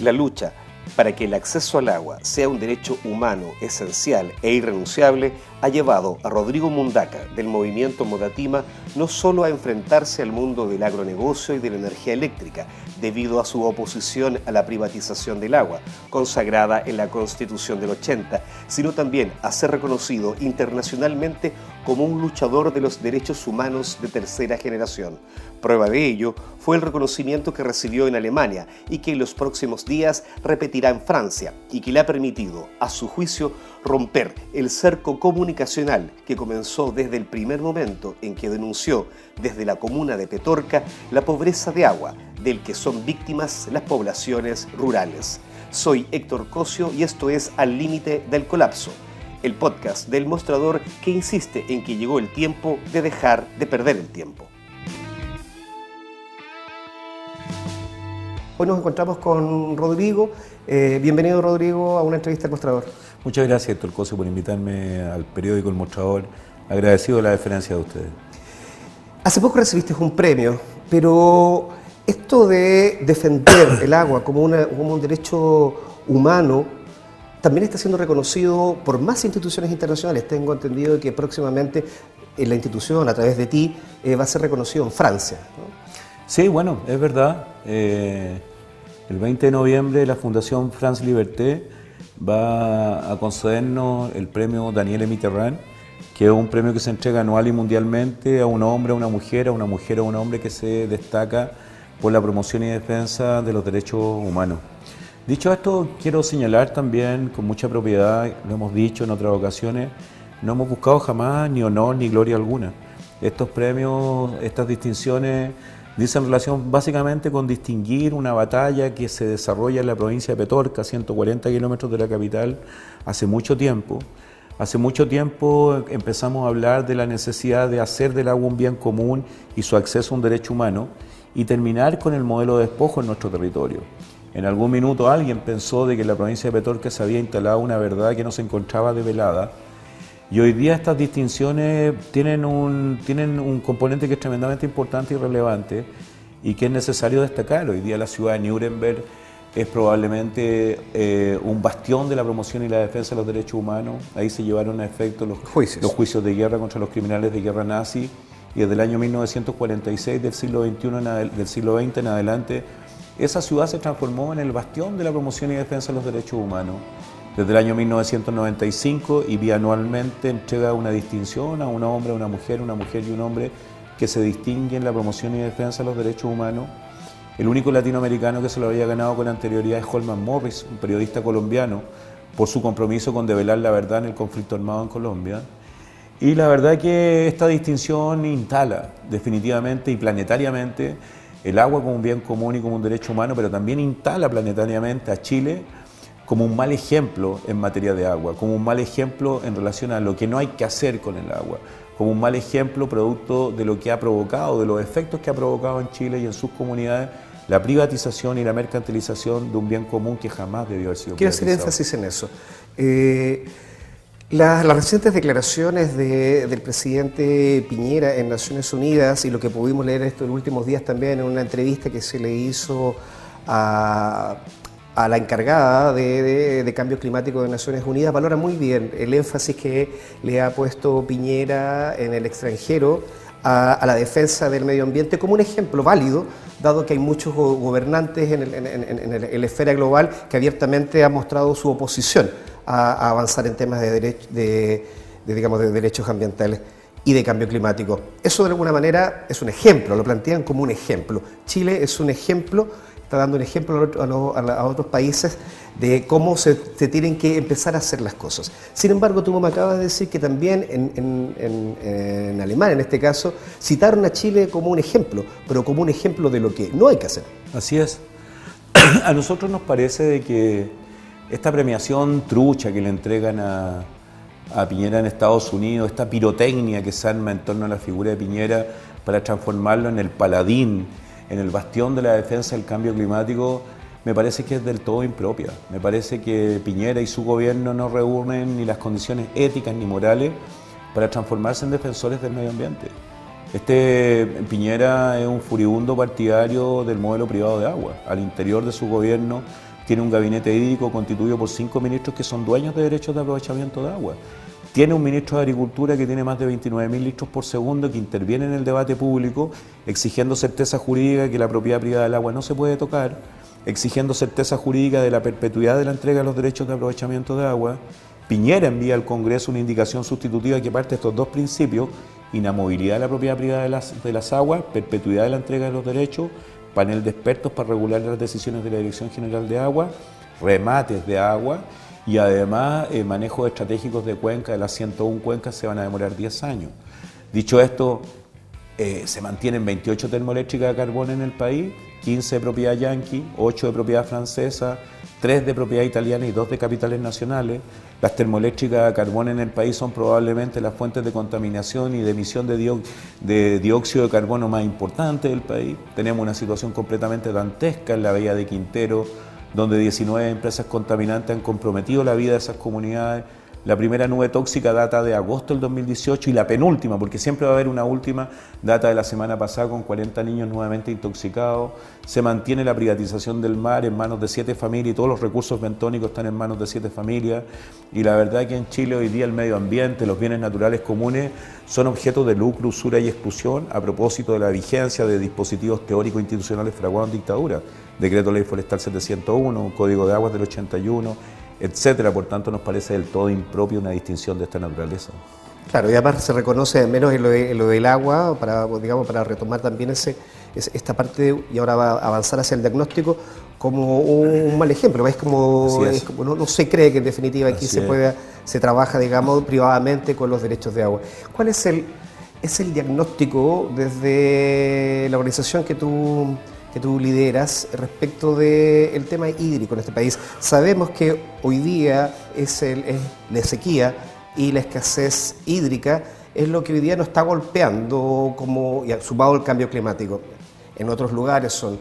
La lucha para que el acceso al agua sea un derecho humano esencial e irrenunciable ha llevado a Rodrigo Mundaca del movimiento Modatima no solo a enfrentarse al mundo del agronegocio y de la energía eléctrica, debido a su oposición a la privatización del agua, consagrada en la Constitución del 80, sino también a ser reconocido internacionalmente como un luchador de los derechos humanos de tercera generación. Prueba de ello fue el reconocimiento que recibió en Alemania y que en los próximos días repetirá en Francia y que le ha permitido, a su juicio, romper el cerco que comenzó desde el primer momento en que denunció desde la comuna de Petorca la pobreza de agua del que son víctimas las poblaciones rurales. Soy Héctor Cosio y esto es Al Límite del Colapso, el podcast del mostrador que insiste en que llegó el tiempo de dejar de perder el tiempo. Hoy nos encontramos con Rodrigo. Eh, bienvenido Rodrigo a una entrevista al mostrador. Muchas gracias Héctor Cosio por invitarme al periódico El Mostrador. Agradecido de la deferencia de ustedes. Hace poco recibiste un premio, pero esto de defender el agua como, un derecho humano también está siendo reconocido por más instituciones internacionales. Tengo entendido que próximamente eh, la institución, a través de ti, eh, va a ser reconocido en Francia. Sí, bueno, es verdad. Eh, el 20 de noviembre la Fundación France Liberté va a concedernos el premio Daniel Mitterrand, que es un premio que se entrega anual y mundialmente a un hombre, a una mujer, a una mujer o a un hombre que se destaca por la promoción y defensa de los derechos humanos. Dicho esto, quiero señalar también con mucha propiedad, lo hemos dicho en otras ocasiones, no hemos buscado jamás ni honor ni gloria alguna. Estos premios, estas distinciones dicen relación básicamente con distinguir una batalla que se desarrolla en la provincia de Petorca, 140 kilómetros de la capital, hace mucho tiempo. Hace mucho tiempo empezamos a hablar de la necesidad de hacer del agua un bien común y su acceso un derecho humano y terminar con el modelo de despojo en nuestro territorio. En algún minuto alguien pensó de que en la provincia de Petorca se había instalado una verdad que no se encontraba develada y hoy día estas distinciones tienen un, tienen un componente que es tremendamente importante y relevante y que es necesario destacar. Hoy día la ciudad de Nuremberg es probablemente eh, un bastión de la promoción y la defensa de los derechos humanos. Ahí se llevaron a efecto los juicios, los juicios de guerra contra los criminales de guerra nazi y desde el año 1946 del siglo, XXI del siglo XX en adelante, esa ciudad se transformó en el bastión de la promoción y defensa de los derechos humanos. Desde el año 1995 y bianualmente entrega una distinción a un hombre, a una mujer, una mujer y un hombre que se distinguen en la promoción y defensa de los derechos humanos. El único latinoamericano que se lo había ganado con anterioridad es Holman Morris, un periodista colombiano, por su compromiso con develar la verdad en el conflicto armado en Colombia. Y la verdad que esta distinción instala definitivamente y planetariamente el agua como un bien común y como un derecho humano, pero también instala planetariamente a Chile como un mal ejemplo en materia de agua, como un mal ejemplo en relación a lo que no hay que hacer con el agua, como un mal ejemplo producto de lo que ha provocado, de los efectos que ha provocado en Chile y en sus comunidades la privatización y la mercantilización de un bien común que jamás debió haber sido Quiero hacer énfasis en eso. Eh, las, recientes declaraciones del presidente Piñera en Naciones Unidas y lo que pudimos leer estos últimos días también en una entrevista que se le hizo a, la encargada de, cambio climático de Naciones Unidas valora muy bien el énfasis que le ha puesto Piñera en el extranjero a, la defensa del medio ambiente como un ejemplo válido, dado que hay muchos gobernantes en, en la esfera global que abiertamente han mostrado su oposición a, avanzar en temas de, de, digamos, de derechos ambientales y de cambio climático. Eso de alguna manera es un ejemplo, lo plantean como un ejemplo. Chile es un ejemplo, está dando un ejemplo a, otros países de cómo se, tienen que empezar a hacer las cosas. Sin embargo, tú me acabas de decir que también en, en Alemania, en este caso, citaron a Chile como un ejemplo, pero como un ejemplo de lo que no hay que hacer. Así es. A nosotros nos parece de que esta premiación trucha que le entregan a, Piñera en Estados Unidos, esta pirotecnia que se arma en torno a la figura de Piñera para transformarlo en el paladín, en el bastión de la defensa del cambio climático, me parece que es del todo impropia. Me parece que Piñera y su gobierno no reúnen ni las condiciones éticas ni morales para transformarse en defensores del medio ambiente. Este Piñera es un furibundo partidario del modelo privado de agua. Al interior de su gobierno tiene un gabinete hídrico constituido por cinco ministros que son dueños de derechos de aprovechamiento de agua. Tiene un ministro de Agricultura que tiene más de 29 mil litros por segundo que interviene en el debate público exigiendo certeza jurídica que la propiedad privada del agua no se puede tocar, exigiendo certeza jurídica de la perpetuidad de la entrega de los derechos de aprovechamiento de agua. Piñera envía al Congreso una indicación sustitutiva que parte de estos dos principios, inamovilidad de la propiedad privada de las, de las aguas, perpetuidad de la entrega de los derechos, panel de expertos para regular las decisiones de la Dirección General de Agua, remates de agua y además eh, manejos estratégicos de cuenca, de las 101 cuencas se van a demorar 10 años. Dicho esto, eh, se mantienen 28 termoeléctricas de carbón en el país, 15 de propiedad yanqui, 8 de propiedad francesa, 3 de propiedad italiana y 2 de capitales nacionales. Las termoeléctricas de carbón en el país son probablemente las fuentes de contaminación y de emisión de, de dióxido de carbono más importantes del país. Tenemos una situación completamente dantesca en la bahía de Quintero, donde 19 empresas contaminantes han comprometido la vida de esas comunidades. La primera nube tóxica data de agosto del 2018 y la penúltima, porque siempre va a haber una última, data de la semana pasada con 40 niños nuevamente intoxicados. Se mantiene la privatización del mar en manos de siete familias y todos los recursos bentónicos están en manos de siete familias. Y la verdad es que en Chile hoy día el medio ambiente, los bienes naturales comunes son objeto de lucro, usura y exclusión a propósito de la vigencia de dispositivos teóricos institucionales fraguados en dictadura. Decreto Ley Forestal 701, Código de Aguas del 81, etcétera. Por tanto, nos parece del todo impropio una distinción de esta naturaleza. Claro, y además se reconoce, menos en lo, del agua, para, digamos, para retomar también ese, esta parte y ahora va a avanzar hacia el diagnóstico, como un mal ejemplo. Es como, no, se cree que en definitiva aquí se pueda, se trabaja, digamos, privadamente con los derechos de agua. ¿Cuál es el, es el diagnóstico desde la organización que tú que tú lideras respecto del tema hídrico en este país. Sabemos que hoy día es, el, la sequía y la escasez hídrica es lo que hoy día nos está golpeando como y sumado el cambio climático. En otros lugares son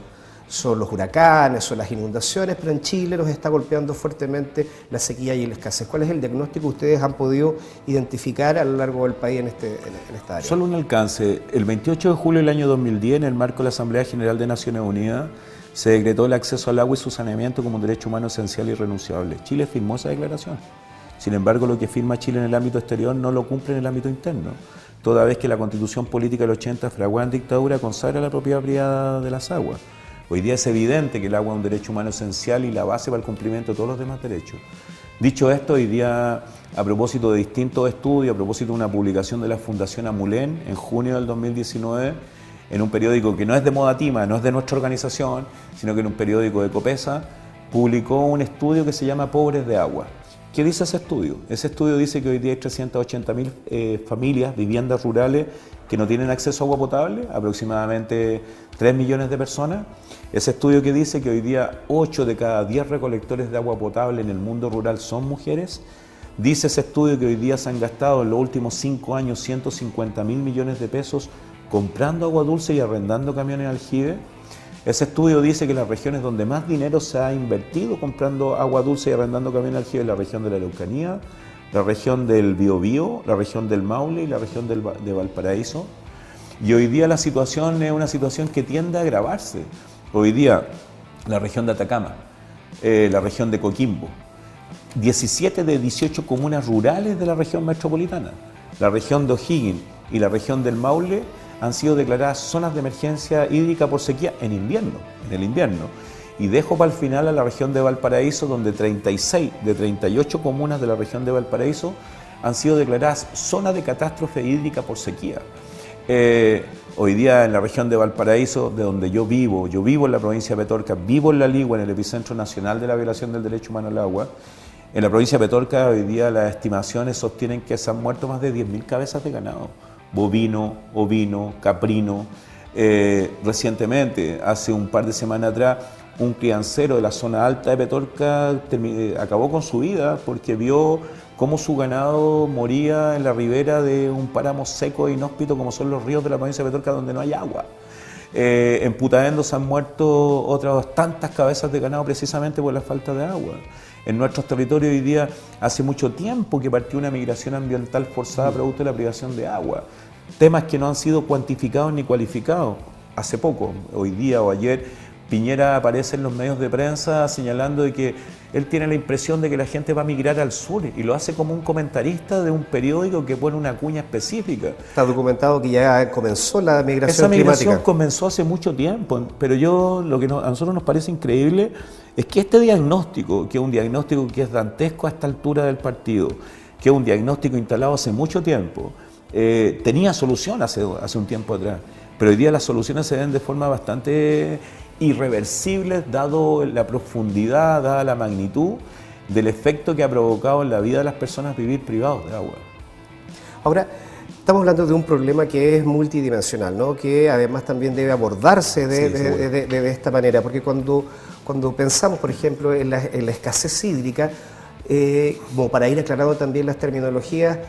son los huracanes, son las inundaciones, pero en Chile nos está golpeando fuertemente la sequía y el escasez. ¿Cuál es el diagnóstico que ustedes han podido identificar a lo largo del país en, este, en esta área? Solo un alcance. El 28 de julio del año 2010, en el marco de la Asamblea General de Naciones Unidas, se decretó el acceso al agua y su saneamiento como un derecho humano esencial y irrenunciable. Chile firmó esa declaración. Sin embargo, lo que firma Chile en el ámbito exterior no lo cumple en el ámbito interno, toda vez que la constitución política del 80 fraguada en dictadura consagra la propiedad privada de las aguas. Hoy día es evidente que el agua es un derecho humano esencial y la base para el cumplimiento de todos los demás derechos. Dicho esto, hoy día, a propósito de distintos estudios, a propósito de una publicación de la Fundación Amulén en junio del 2019, en un periódico que no es de Moda Tima, no es de nuestra organización, sino que en un periódico de Copesa, publicó un estudio que se llama Pobres de Agua. ¿Qué dice ese estudio? Ese estudio dice que hoy día hay 380.000 eh, familias, viviendas rurales, que no tienen acceso a agua potable, aproximadamente 3 millones de personas. Ese estudio que dice que hoy día 8 de cada 10 recolectores de agua potable en el mundo rural son mujeres. Dice ese estudio que hoy día se han gastado en los últimos 5 años 150 mil millones de pesos comprando agua dulce y arrendando camiones aljibe. Ese estudio dice que las regiones donde más dinero se ha invertido comprando agua dulce y arrendando camiones aljibe es la región de la Araucanía, la región del Biobío, la región del Maule y la región de Valparaíso. Y hoy día la situación es una situación que tiende a agravarse. Hoy día la región de Atacama, eh, la región de Coquimbo, 17 de 18 comunas rurales de la región metropolitana, la región de O'Higgins y la región del Maule han sido declaradas zonas de emergencia hídrica por sequía en invierno, en el invierno. Y dejo para el final a la región de Valparaíso, donde 36 de 38 comunas de la región de Valparaíso han sido declaradas zonas de catástrofe hídrica por sequía. Eh, hoy día en la región de Valparaíso, de donde yo vivo, yo vivo en la provincia de Petorca, vivo en la Ligua, en el epicentro nacional de la violación del derecho humano al agua. En la provincia de Petorca hoy día las estimaciones sostienen que se han muerto más de 10.000 cabezas de ganado bovino, ovino, caprino. Eh, recientemente, hace un par de semanas atrás, un criancero de la zona alta de Petorca eh, acabó con su vida porque vio cómo su ganado moría en la ribera de un páramo seco e inhóspito como son los ríos de la provincia de Petorca donde no hay agua. Eh, en Putaendo se han muerto otras tantas cabezas de ganado precisamente por la falta de agua. En nuestros territorios hoy día hace mucho tiempo que partió una migración ambiental forzada producto de la privación de agua. Temas que no han sido cuantificados ni cualificados. Hace poco, hoy día o ayer, Piñera aparece en los medios de prensa señalando de que él tiene la impresión de que la gente va a migrar al sur y lo hace como un comentarista de un periódico que pone una cuña específica. Está documentado que ya comenzó la migración Esa migración comenzó hace mucho tiempo, pero yo lo que a nosotros nos parece increíble es que este diagnóstico, que es un diagnóstico que es dantesco a esta altura del partido, que es un diagnóstico instalado hace mucho tiempo, eh, tenía solución hace, un tiempo atrás, pero hoy día las soluciones se ven de forma bastante irreversible, dado la profundidad, dada la magnitud del efecto que ha provocado en la vida de las personas vivir privados de agua. Ahora, estamos hablando de un problema que es multidimensional, ¿no? que además también debe abordarse de, esta manera, porque cuando, cuando pensamos, por ejemplo, en la, escasez hídrica, eh, como para ir aclarando también las terminologías,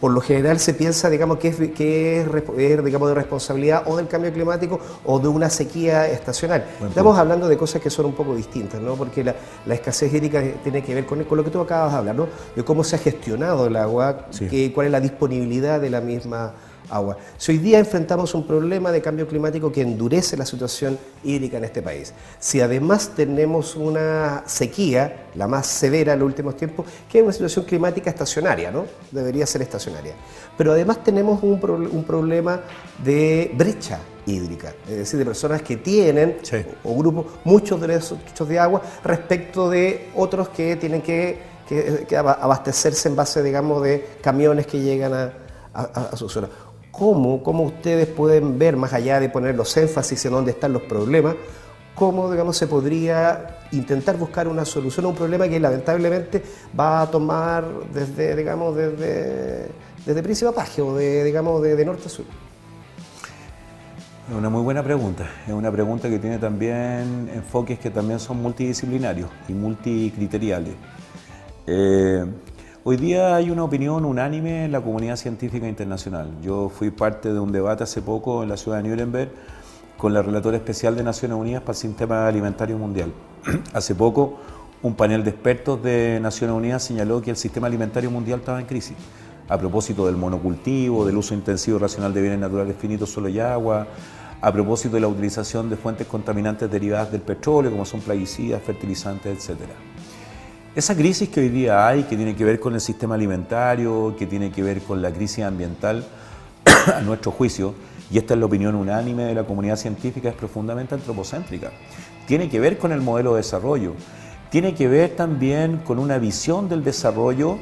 por lo general se piensa, digamos, que es, que es, digamos, de responsabilidad o del cambio climático o de una sequía estacional. Estamos hablando de cosas que son un poco distintas, ¿no? Porque la, escasez hídrica tiene que ver con, con, lo que tú acabas de hablar, ¿no? De cómo se ha gestionado el agua, cuál es la disponibilidad de la misma agua. Si hoy día enfrentamos un problema de cambio climático que endurece la situación hídrica en este país, si además tenemos una sequía, la más severa en los últimos tiempos, que es una situación climática estacionaria, ¿no? Debería ser estacionaria. Pero además tenemos un, problema de brecha hídrica, es decir, de personas que tienen, o, grupos, muchos derechos de agua respecto de otros que tienen que, abastecerse en base, digamos, de camiones que llegan a, a su zona cómo, cómo ustedes pueden ver, más allá de poner los énfasis en dónde están los problemas, cómo digamos, se podría intentar buscar una solución a un problema que lamentablemente va a tomar desde, digamos, desde, desde Príncipe a o de, digamos, de, norte a sur. Es una muy buena pregunta. Es una pregunta que tiene también enfoques que también son multidisciplinarios y multicriteriales. Eh, Hoy día hay una opinión unánime en la comunidad científica internacional. Yo fui parte de un debate hace poco en la ciudad de Nuremberg con la relatora especial de Naciones Unidas para el Sistema Alimentario Mundial. hace poco un panel de expertos de Naciones Unidas señaló que el sistema alimentario mundial estaba en crisis a propósito del monocultivo, del uso intensivo y racional de bienes naturales finitos, solo y agua, a propósito de la utilización de fuentes contaminantes derivadas del petróleo, como son plaguicidas, fertilizantes, etcétera. Esa crisis que hoy día hay, que tiene que ver con el sistema alimentario, que tiene que ver con la crisis ambiental, a nuestro juicio, y esta es la opinión unánime de la comunidad científica, es profundamente antropocéntrica. Tiene que ver con el modelo de desarrollo, tiene que ver también con una visión del desarrollo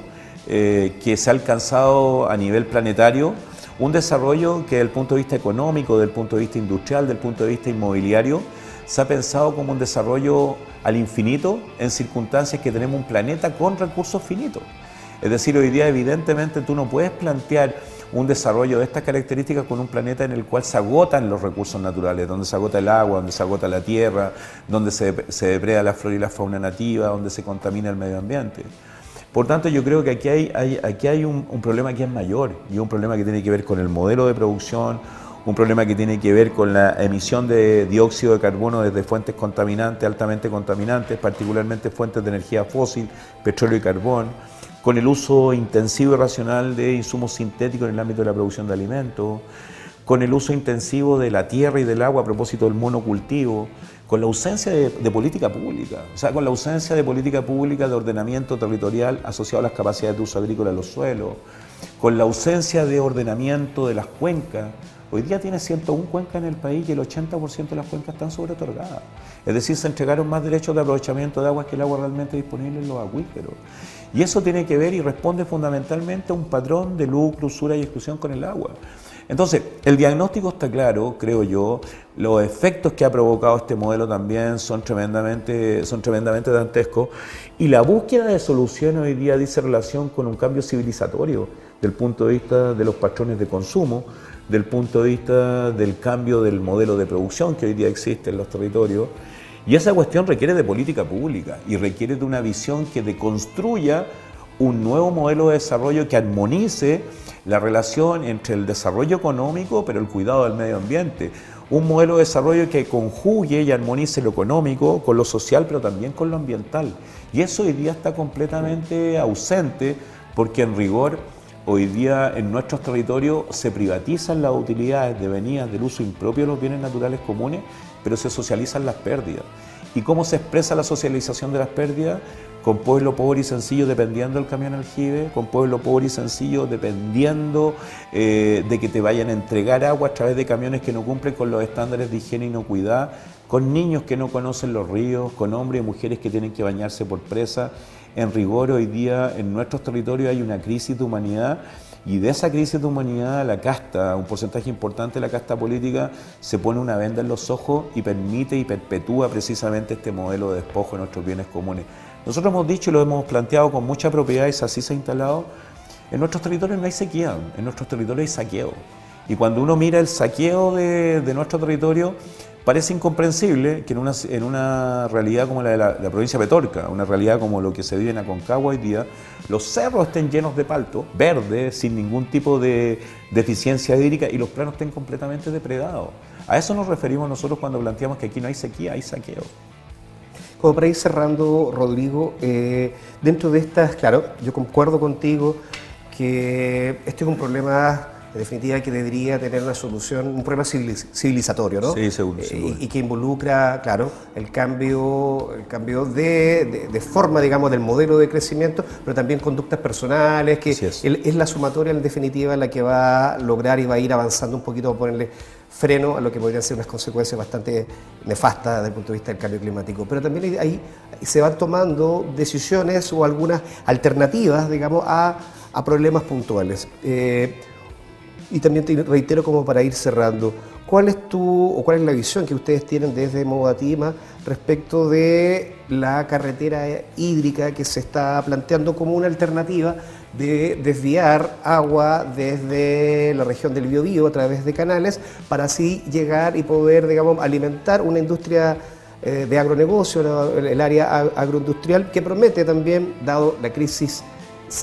eh, que se ha alcanzado a nivel planetario, un desarrollo que desde el punto de vista económico, desde el punto de vista industrial, desde el punto de vista inmobiliario, se ha pensado como un desarrollo al infinito en circunstancias que tenemos un planeta con recursos finitos. Es decir, hoy día evidentemente tú no puedes plantear un desarrollo de estas características con un planeta en el cual se agotan los recursos naturales, donde se agota el agua, donde se agota la tierra, donde se, depreda la flora y la fauna nativa, donde se contamina el medio ambiente. Por tanto, yo creo que aquí hay, aquí hay un problema que es mayor y un problema que tiene que ver con el modelo de producción, un problema que tiene que ver con la emisión de dióxido de carbono desde fuentes contaminantes, altamente contaminantes, particularmente fuentes de energía fósil, petróleo y carbón, con el uso intensivo y racional de insumos sintéticos en el ámbito de la producción de alimentos, con el uso intensivo de la tierra y del agua a propósito del monocultivo, con la ausencia de, de, política pública, o sea, con la ausencia de política pública de ordenamiento territorial asociado a las capacidades de uso agrícola de los suelos, con la ausencia de ordenamiento de las cuencas, Hoy día tiene 101 cuencas en el país y el 80% de las cuencas están sobreotorgadas. Es decir, se entregaron más derechos de aprovechamiento de aguas que el agua realmente disponible en los acuíferos. Y eso tiene que ver y responde fundamentalmente a un patrón de lucro, usura y exclusión con el agua. Entonces, el diagnóstico está claro, creo yo, los efectos que ha provocado este modelo también son tremendamente, son tremendamente dantescos y la búsqueda de soluciones hoy día dice relación con un cambio civilizatorio del punto de vista de los patrones de consumo, del punto de vista del cambio del modelo de producción que hoy día existe en los territorios. Y esa cuestión requiere de política pública y requiere de una visión que deconstruya un nuevo modelo de desarrollo que armonice la relación entre el desarrollo económico pero el cuidado del medio ambiente. Un modelo de desarrollo que conjugue y armonice lo económico con lo social pero también con lo ambiental. Y eso hoy día está completamente ausente porque en rigor hoy día en nuestros territorios se privatizan las utilidades devenidas del uso impropio de los bienes naturales comunes, pero se socializan las pérdidas. ¿Y cómo se expresa la socialización de las pérdidas? Con pueblo pobre y sencillo dependiendo del camión aljibe, con pueblo pobre y sencillo dependiendo eh, de que te vayan a entregar agua a través de camiones que no cumplen con los estándares de higiene y inocuidad, con niños que no conocen los ríos, con hombres y mujeres que tienen que bañarse por presa. En rigor, hoy día en nuestros territorios hay una crisis de humanidad y de esa crisis de humanidad la casta, un porcentaje importante de la casta política, se pone una venda en los ojos y permite y perpetúa precisamente este modelo de despojo de nuestros bienes comunes. Nosotros hemos dicho y lo hemos planteado con mucha propiedad y así se ha instalado, en nuestros territorios no hay sequía, en nuestros territorios hay saqueo. Y cuando uno mira el saqueo de, de nuestro territorio, Parece incomprensible que en una, en una realidad como la de la, provincia de Petorca, una realidad como lo que se vive en Aconcagua hoy día, los cerros estén llenos de palto, verde, sin ningún tipo de deficiencia hídrica y los planos estén completamente depredados. A eso nos referimos nosotros cuando planteamos que aquí no hay sequía, hay saqueo. Como para ir cerrando, Rodrigo, eh, dentro de estas, claro, yo concuerdo contigo que este es un problema en definitiva que debería tener una solución, un problema civilizatorio, ¿no? Sí, seguro. Eh, y, que involucra, claro, el cambio, el cambio de, forma, digamos, del modelo de crecimiento, pero también conductas personales, que es. la sumatoria en definitiva la que va a lograr y va a ir avanzando un poquito a ponerle freno a lo que podrían ser unas consecuencias bastante nefastas desde el punto de vista del cambio climático. Pero también ahí se van tomando decisiones o algunas alternativas, digamos, a, a problemas puntuales. Eh, y también te reitero como para ir cerrando, ¿cuál es tu o cuál es la visión que ustedes tienen desde Modatima respecto de la carretera hídrica que se está planteando como una alternativa de desviar agua desde la región del Biobío a través de canales para así llegar y poder, digamos, alimentar una industria eh, de agronegocio, el área agroindustrial que promete también, dado la crisis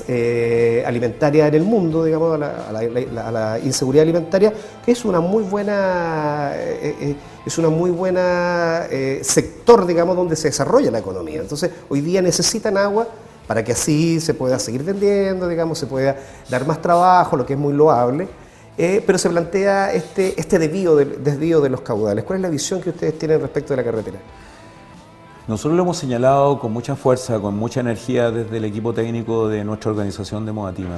eh, alimentaria en el mundo, digamos, a la, inseguridad alimentaria, que es una muy buena, eh, eh, es una muy buena sector, digamos, donde se desarrolla la economía. Entonces, hoy día necesitan agua para que así se pueda seguir vendiendo, digamos, se pueda dar más trabajo, lo que es muy loable. pero se plantea este, este desvío de, desvío de los caudales. ¿Cuál es la visión que ustedes tienen respecto de la carretera? Nosotros lo hemos señalado con mucha fuerza, con mucha energía desde el equipo técnico de nuestra organización de Modatima.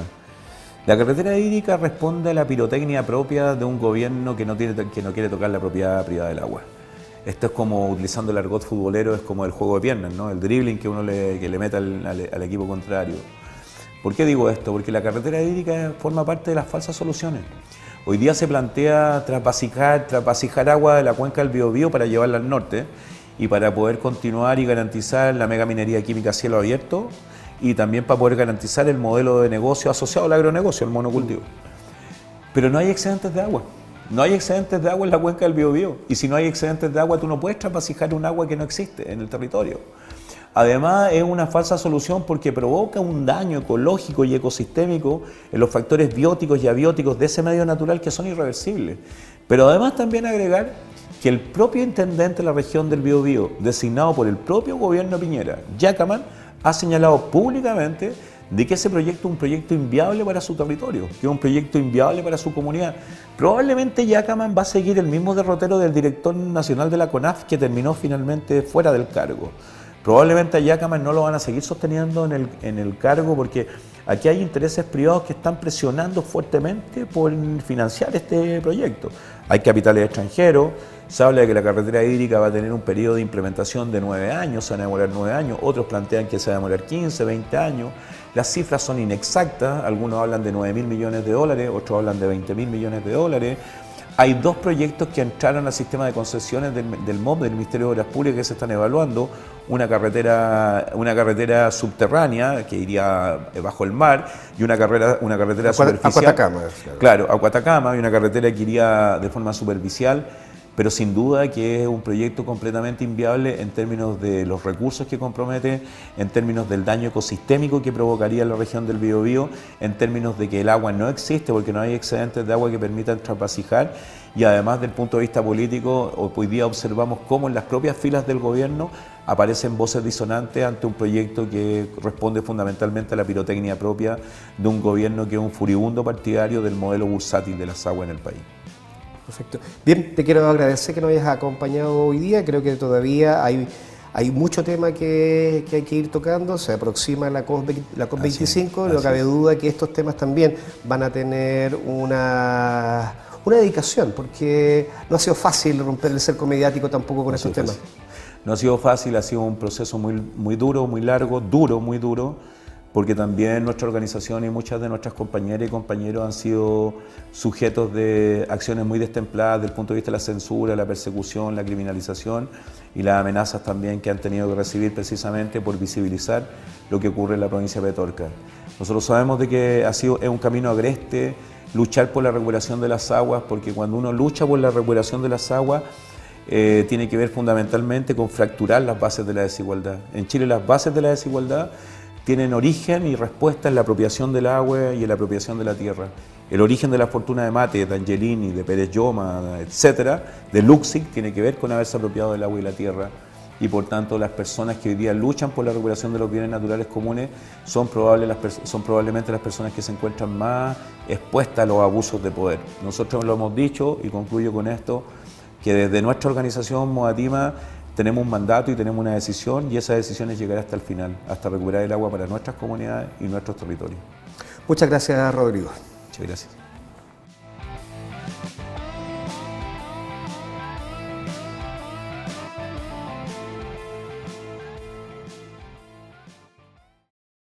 La carretera hídrica responde a la pirotecnia propia de un gobierno que no, quiere tocar la propiedad privada del agua. Esto es como, utilizando el argot futbolero, es como el juego de piernas, ¿no? el dribbling que uno le, que al, equipo contrario. ¿Por qué digo esto? Porque la carretera hídrica forma parte de las falsas soluciones. Hoy día se plantea trapasijar, agua de la cuenca del Biobío para llevarla al norte y para poder continuar y garantizar la mega minería química a cielo abierto y también para poder garantizar el modelo de negocio asociado al agronegocio, el monocultivo. Pero no hay excedentes de agua. No hay excedentes de agua en la cuenca del Biobío. Y si no hay excedentes de agua, tú no puedes trapasijar un agua que no existe en el territorio. Además, es una falsa solución porque provoca un daño ecológico y ecosistémico en los factores bióticos y abióticos de ese medio natural que son irreversibles. Pero además también agregar que el propio intendente de la región del Biobío, designado por el propio gobierno Piñera, Yacaman, ha señalado públicamente de que ese proyecto es un proyecto inviable para su territorio, que es un proyecto inviable para su comunidad. Probablemente Yacaman va a seguir el mismo derrotero del director nacional de la CONAF que terminó finalmente fuera del cargo. Probablemente a Yacaman no lo van a seguir sosteniendo en el, en el cargo porque aquí hay intereses privados que están presionando fuertemente por financiar este proyecto. Hay capitales extranjeros, se habla de que la carretera hídrica va a tener un periodo de implementación de nueve años, se van a demorar nueve años, otros plantean que se va a demorar 15, 20 años. Las cifras son inexactas, algunos hablan de 9 mil millones de dólares, otros hablan de 20 mil millones de dólares. Hay dos proyectos que entraron al sistema de concesiones del, del MOB, del Ministerio de Obras Públicas, que se están evaluando. Una carretera, una carretera subterránea que iría bajo el mar y una, carrera, una carretera superficial. A Cuatacama. Claro, a Cuatacama y una carretera que iría de forma superficial pero sin duda que es un proyecto completamente inviable en términos de los recursos que compromete, en términos del daño ecosistémico que provocaría la región del Biobío, en términos de que el agua no existe porque no hay excedentes de agua que permitan trasvasijar y además del punto de vista político, hoy día observamos cómo en las propias filas del gobierno aparecen voces disonantes ante un proyecto que responde fundamentalmente a la pirotecnia propia de un gobierno que es un furibundo partidario del modelo bursátil de las aguas en el país. Perfecto. Bien, te quiero agradecer que nos hayas acompañado hoy día. Creo que todavía hay, hay mucho tema que, hay que ir tocando. Se aproxima la COP25. no cabe duda que estos temas también van a tener una, una dedicación, porque no ha sido fácil romper el cerco mediático tampoco con estos temas. No ha sido fácil, ha sido un proceso muy, muy duro, muy largo, duro, muy duro porque también nuestra organización y muchas de nuestras compañeras y compañeros han sido sujetos de acciones muy destempladas desde el punto de vista de la censura, la persecución, la criminalización y las amenazas también que han tenido que recibir precisamente por visibilizar lo que ocurre en la provincia de Petorca. Nosotros sabemos de que ha sido, es un camino agreste luchar por la regulación de las aguas, porque cuando uno lucha por la regulación de las aguas, eh, tiene que ver fundamentalmente con fracturar las bases de la desigualdad. En Chile las bases de la desigualdad tienen origen y respuesta en la apropiación del agua y en la apropiación de la tierra. El origen de la fortuna de Mate, de Angelini, de Pérez Lloma, etcétera, de Luxic, tiene que ver con haberse apropiado del agua y la tierra. Y por tanto, las personas que hoy día luchan por la recuperación de los bienes naturales comunes son, son probablemente las personas que se encuentran más expuestas a los abusos de poder. Nosotros lo hemos dicho, y concluyo con esto, que desde nuestra organización Modatima tenemos un mandato y tenemos una decisión y esa decisión es llegar hasta el final, hasta recuperar el agua para nuestras comunidades y nuestros territorios. Muchas gracias, Rodrigo. Muchas gracias.